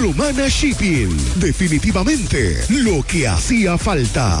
Romana Shipping, definitivamente lo que hacía falta.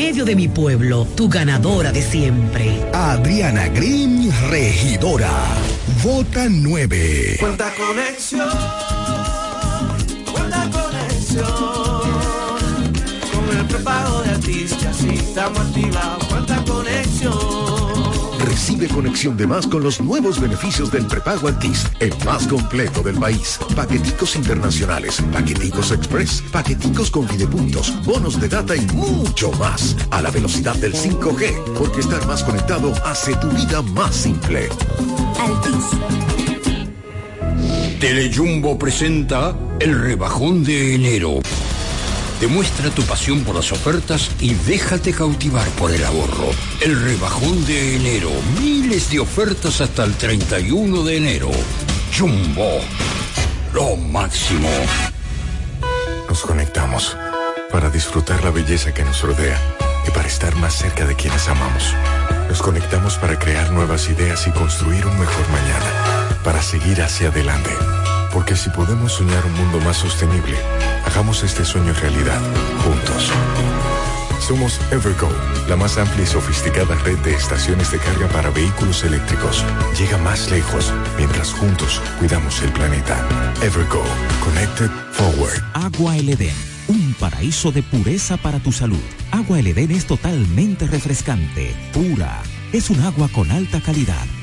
medio de mi pueblo, tu ganadora de siempre. Adriana Green, regidora. Vota 9. Cuenta conexión. Cuenta conexión. Con el prepago de artistas y estamos activados. Recibe conexión de más con los nuevos beneficios del prepago Altis, el más completo del país. Paqueticos internacionales, paqueticos express, paqueticos con videopuntos, bonos de data y mucho más. A la velocidad del 5G, porque estar más conectado hace tu vida más simple. Altis. Telejumbo presenta el rebajón de enero. Demuestra tu pasión por las ofertas y déjate cautivar por el ahorro. El rebajón de enero. Miles de ofertas hasta el 31 de enero. Jumbo. Lo máximo. Nos conectamos para disfrutar la belleza que nos rodea y para estar más cerca de quienes amamos. Nos conectamos para crear nuevas ideas y construir un mejor mañana. Para seguir hacia adelante. Porque si podemos soñar un mundo más sostenible, hagamos este sueño realidad, juntos. Somos Evergo, la más amplia y sofisticada red de estaciones de carga para vehículos eléctricos. Llega más lejos mientras juntos cuidamos el planeta. Evergo, Connected Forward. Agua El un paraíso de pureza para tu salud. Agua El es totalmente refrescante, pura. Es un agua con alta calidad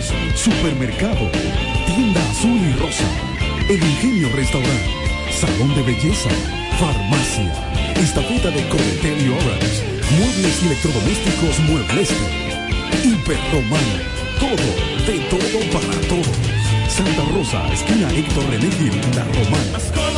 Supermercado, Tienda Azul y Rosa, El Ingenio Restaurant, Salón de Belleza, Farmacia, Estafeta de Cometel y Orange, Muebles y Electrodomésticos Muebleste, Hiperromana, todo, de todo para todos. Santa Rosa, esquina Héctor René Gil, La Romana.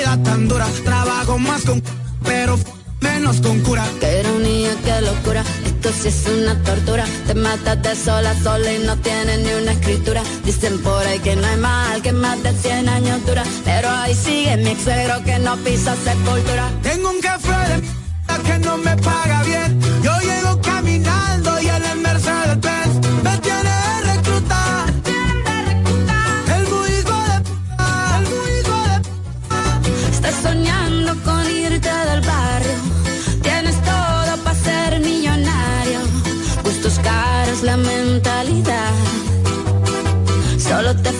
Vida tan dura. Trabajo más con pero menos con cura. Qué ironía, qué locura. Esto sí es una tortura. Te matas de sola a sola y no tienes ni una escritura. Dicen por ahí que no hay mal, que más de 100 años dura. Pero ahí sigue mi suegro que no pisa sepultura. Tengo un café de que no me paga bien.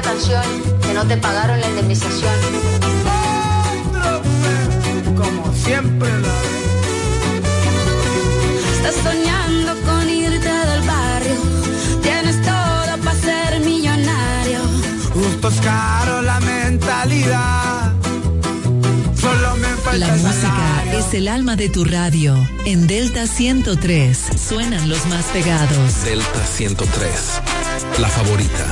Esta canción que no te pagaron la indemnización. Como siempre la Estás soñando con irte del barrio. Tienes todo para ser millonario. Gustos caros, la mentalidad. Solo me falta La música es el alma de tu radio. En Delta 103 suenan los más pegados. Delta 103, la favorita.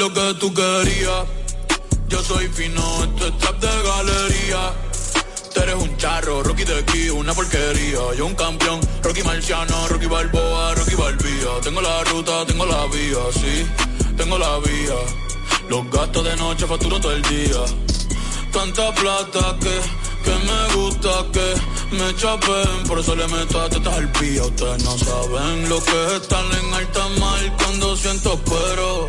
Lo que tú querías. Yo soy fino, esto es trap de galería. Tú eres un charro, Rocky de aquí, una porquería. Yo un campeón, Rocky Marciano, Rocky Balboa, Rocky Balbía. Tengo la ruta, tengo la vía, sí, tengo la vía. Los gastos de noche facturo todo el día. Tanta plata que, que me gusta que me chapen. Por eso le meto a tetas al pía. Ustedes no saben lo que es estar en alta mar cuando siento pero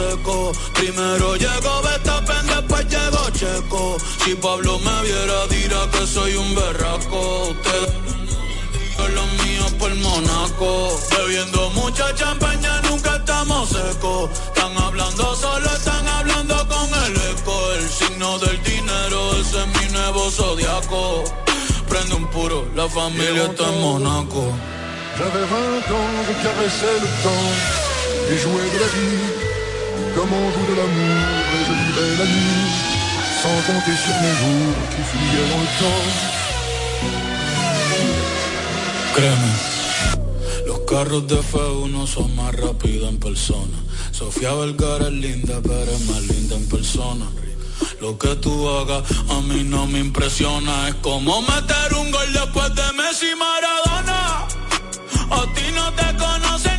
secos. Primero llegó Betapen, después llegó Checo. Si Pablo me viera, dirá que soy un berraco. Ustedes son los míos por Monaco. Bebiendo mucha champaña, nunca estamos secos. Están hablando solo, están hablando con el eco. El signo del dinero, ese es mi nuevo zodiaco. Prende un puro, la familia está en Monaco. J'avais 20 ans, je caressais le temps et de la vie comme de la nuit sans compter sur mes jours qui fuyaient dans le temps. Créeme, los carros de F1 son más rápidos en persona. Sofía Vergara es linda, pero es más linda en persona. Lo que tú hagas a mí no me impresiona. Es como meter un gol después de Messi Maradona. A ti no te conocen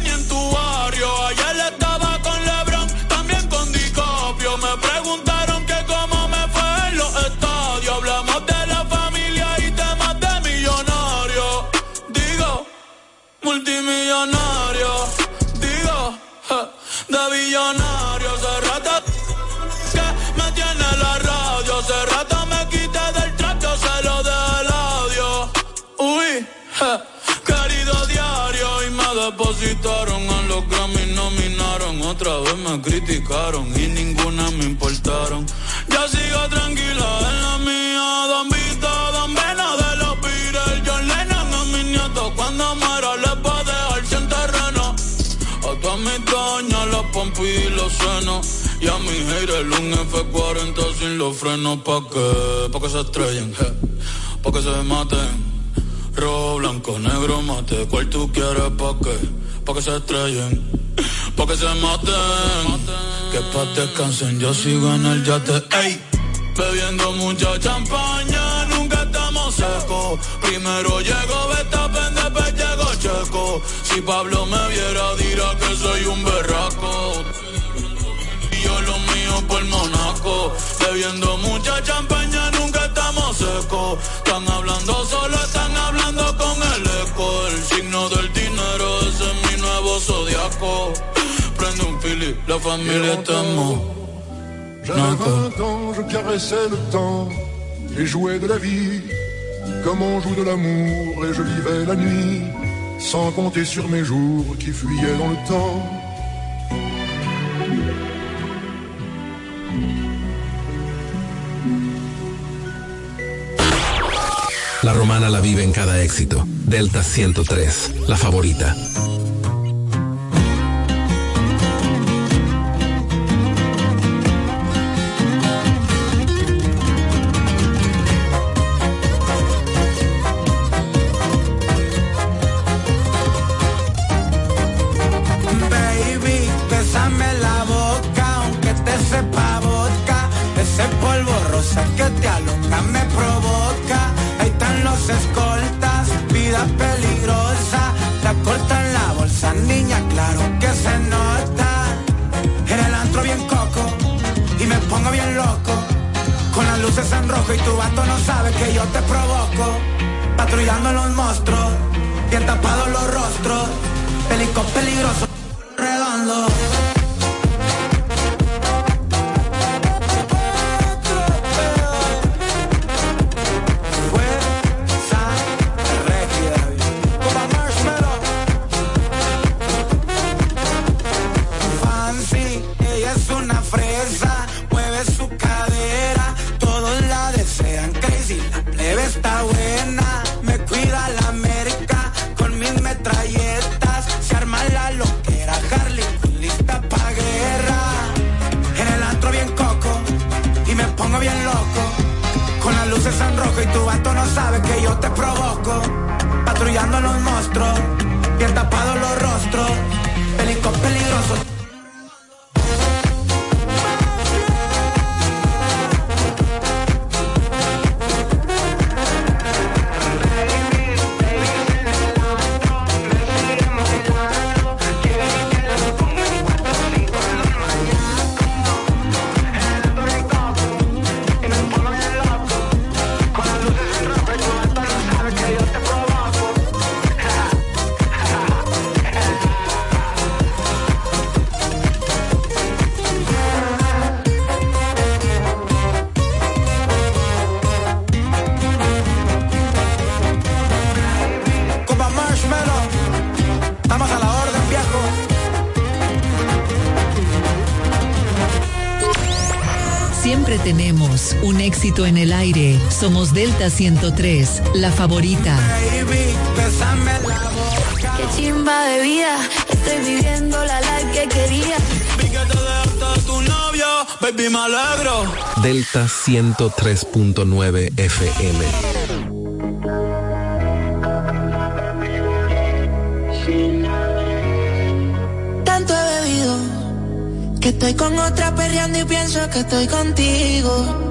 depositaron a los Grammy nominaron. Otra vez me criticaron y ninguna me importaron. Ya sigo tranquila en la mía, Don Vito, Don Vena de los Beatles. John Lennon a mis nietos cuando muera les va a dejar sin terreno. A todas mis doñas, los pompis y los senos. Y a mi haters un F40 sin los frenos pa' que, pa' que se estrellen, je, pa' que se maten. Rojo, blanco, negro, mate, ¿cuál tú quieres pa' qué? Pa' que se estrellen, pa' que se maten. Que pa' descansen, yo sigo en el yate, ey. Bebiendo mucha champaña, nunca estamos secos. Primero llego, Betapen, después llego Checo. Si Pablo me viera, dirá que soy un berraco. Y yo lo mío por Monaco. Bebiendo mucha champaña, nunca estamos secos. Prende un fili, la familia estamos. J'avais 20 ans, je caressais le temps et jouais de la vie comme on joue de l'amour et je vivais la nuit sans compter sur mes jours qui fuyaient dans le temps. La romana la vive en cada éxito. Delta 103, la favorita. Rostros. Pelicos peligrosos, éxito en el aire. Somos Delta 103, la favorita. Baby, la boca. Qué chimba de vida, estoy viviendo la life que quería. Vi que te dejaste a tu novio, baby, me alegro. Delta 103.9 FM. Tanto he bebido que estoy con otra perreando y pienso que estoy contigo,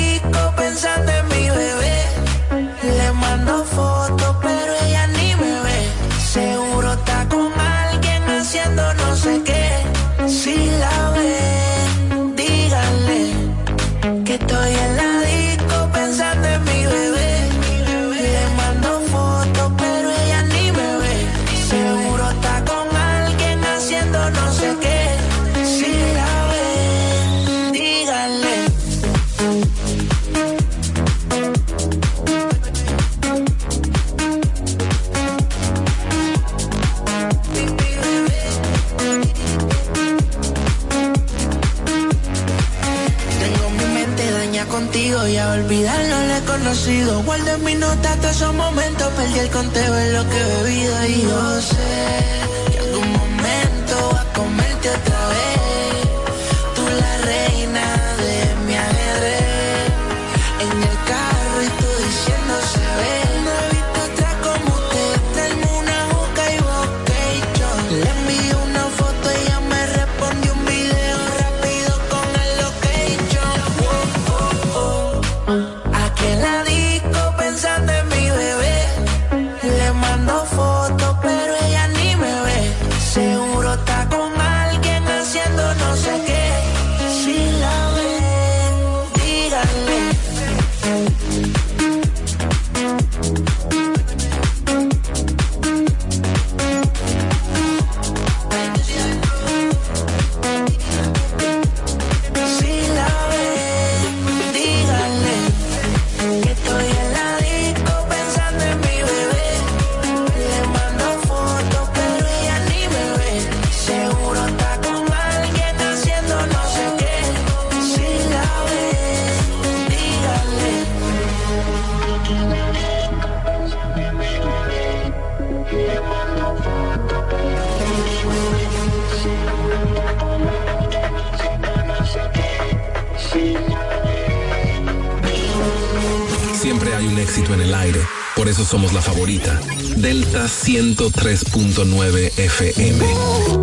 la favorita. Delta 103.9 FM.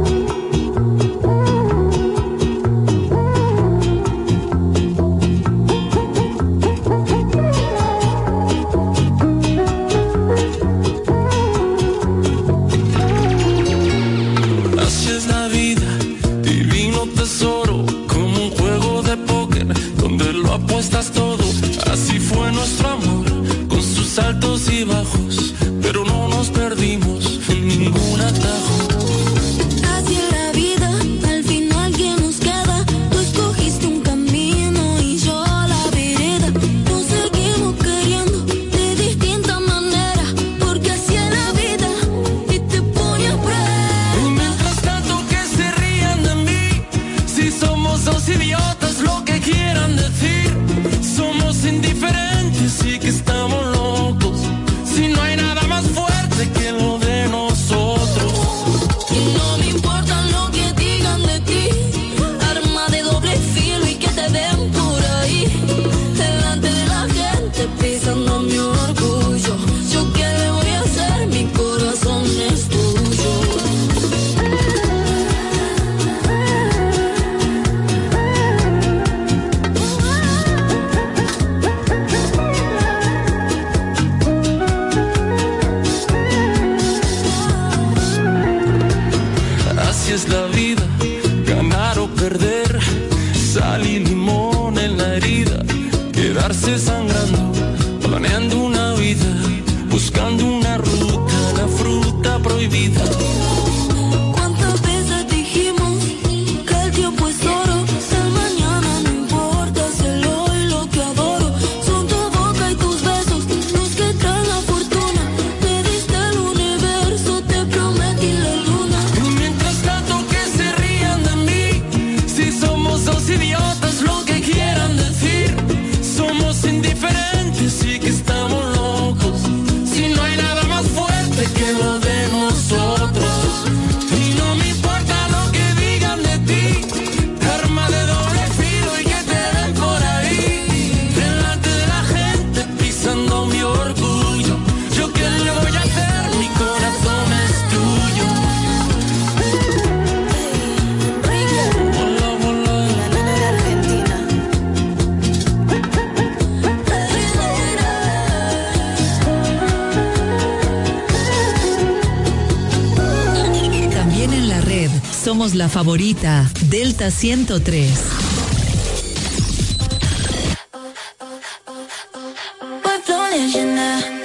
la favorita, Delta 103. What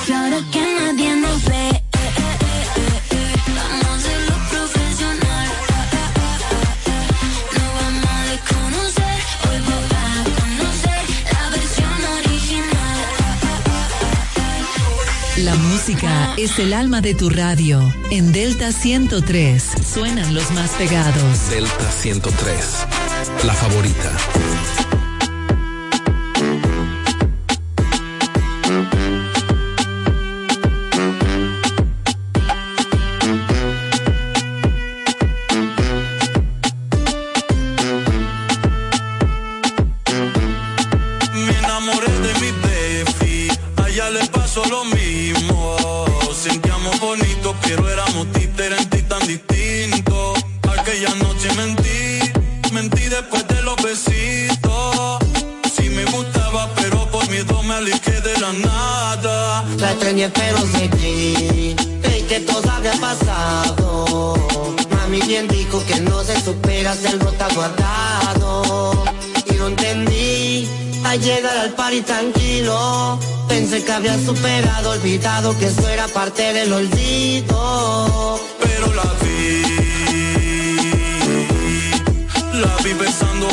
Porque ahora que nadie nos ve, eh, eh, eh, eh, eh, vamos a hacerlo profesional. Lo vamos a desconocer, hoy vos vas a conocer la versión original. La música es el alma de tu radio. En Delta 103 suenan los más pegados. Delta 103, la favorita. Miedo me alejé de la nada. La extrañé pero seguí Creí. Que todo había pasado. Mami bien dijo que no se supera si algo está guardado. Y no entendí. Al llegar al party tranquilo Pensé que había superado, olvidado que eso era parte del olvido. Pero la vi, la vi besando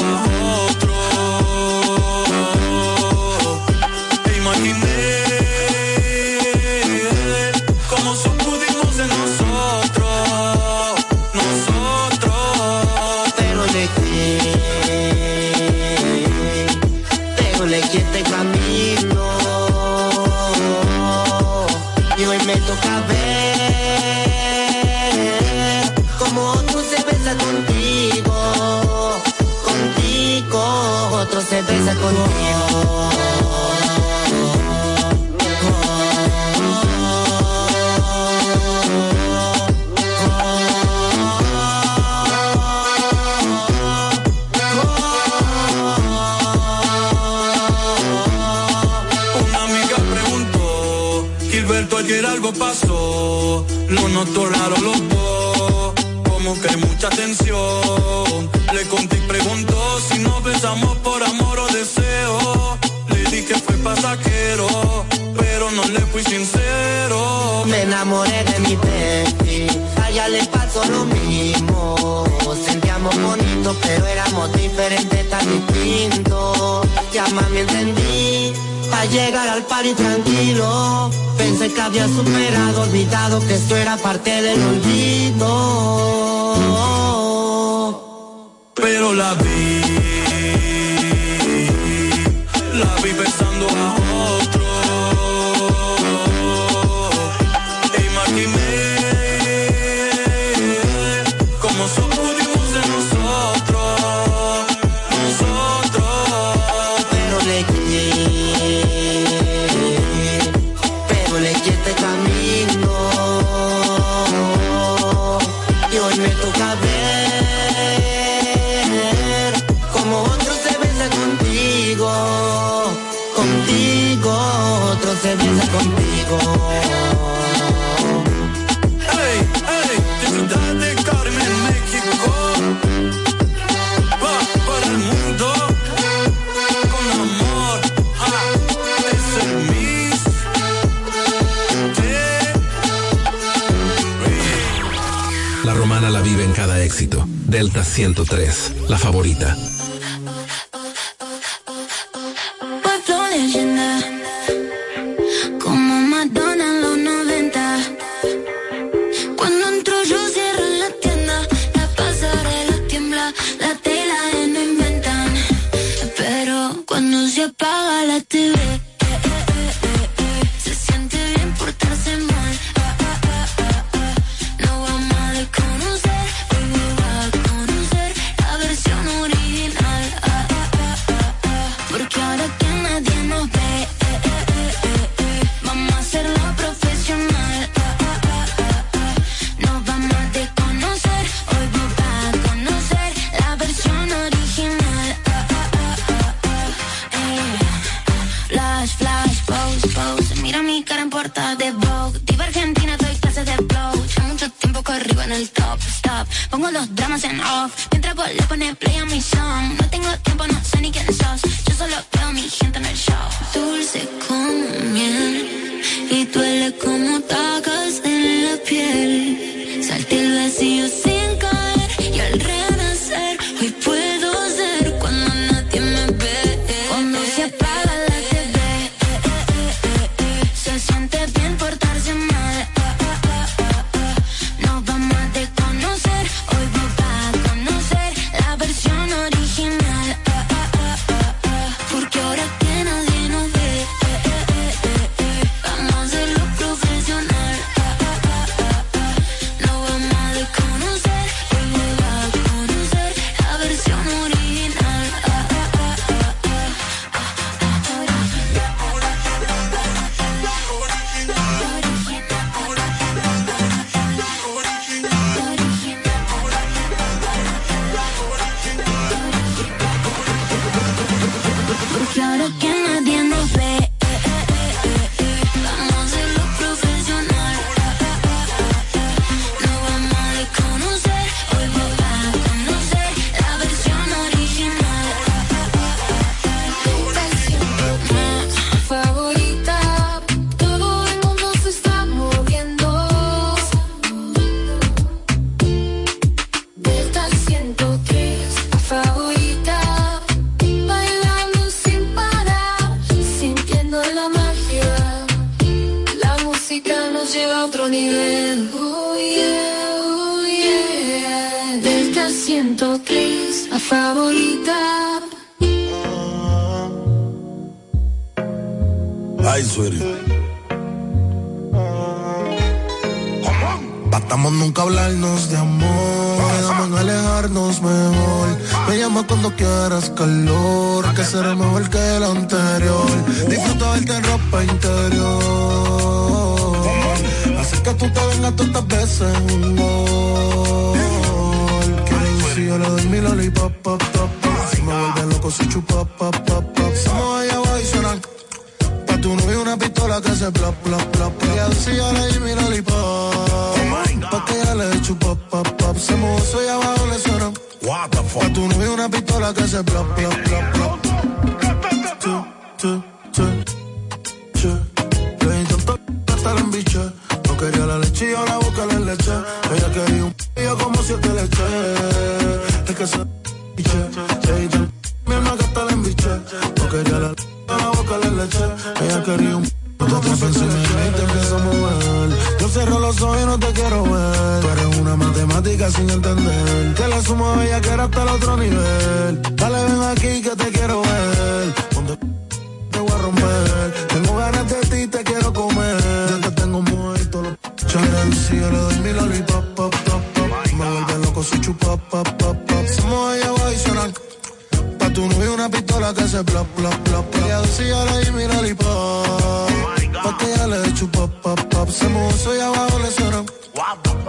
Lo notó raro los dos, como que mucha tensión. Le conté y preguntó si nos besamos por amor o deseo. Le dije fue pasajero, pero no le fui sincero. Me enamoré de mi baby, a ella le pasó lo mismo. Sentíamos bonito, pero éramos diferentes, tan distintos. Ya mami entendí, para llegar al party tranquilo. Pensé que había superado, olvidado que esto era parte del olvido. Pero la vi, 103, la favorita. Ahora que Me llama cuando quieras calor, que será mejor que el anterior. Disfruta verte en ropa interior. Hacer que tú te vengas todas estas veces un gol. Quiero si yo le doy mi lollipop, pop, pop. Si me vuelve loco, si chupa, pop, pop, pop. Somos ella va a adicionar. Tu novio una pistola que se plop, plop, plop. plop. Y así yo le di mi lollipop. Pa' que ella le chupa, pop, pop. Se movió eso y abajo le suena. What the fuck? Pa' tu novio una pistola que se plop, plop, plop, plop. Tu, tu, tu, tu. Le di tanto hasta la embiché. No quería la leche y ahora busca la leche. Ella quería un pillo como si te le eché. Es que se biche. Le tanto mi alma hasta la embiché. No quería la leche, busca la leche. Ella quería un no te pensé en y te empiezo a mover. Yo cierro los ojos y no te quiero ver. Tú eres una matemática sin entender. Que la suma bella que era hasta el otro nivel. Dale, ven aquí que te quiero ver. Ponte te voy a romper. Tengo ganas de ti, te quiero comer. Ya te tengo muerto los chales. Si yo le doy mi lollipop, pop, pop, pop. Me vuelve loco si chupa, pop, pop, pop. Somos ella va a adicionar. Una pistola que se plop, plop, plop, plop. Ella decía le di mi lollipop. Pa' que ella le chupa, pop, pop. Se eso y abajo le suena.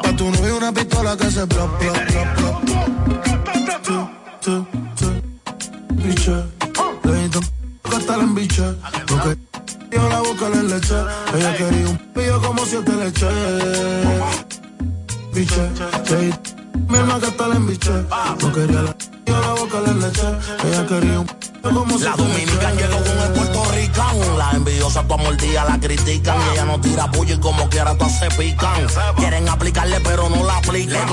Pa' tu novio una pistola que se plop, plop, plop, plop. Tu, tu, tu. Biche. Le que hasta la embiche. Porque yo la boca le leche. Ella quería un pillo como si yo te le eché. Biche. Mi alma que hasta la embiche. No quería la la boca le leche. Ella quería un pillo como si La yo te le dominicana eché. llegó con el puertorricano. La envidiosa tu amor día la critican. Y ella no tira puño y como quiera todas se pican. Quieren aplicarle pero no la aplican.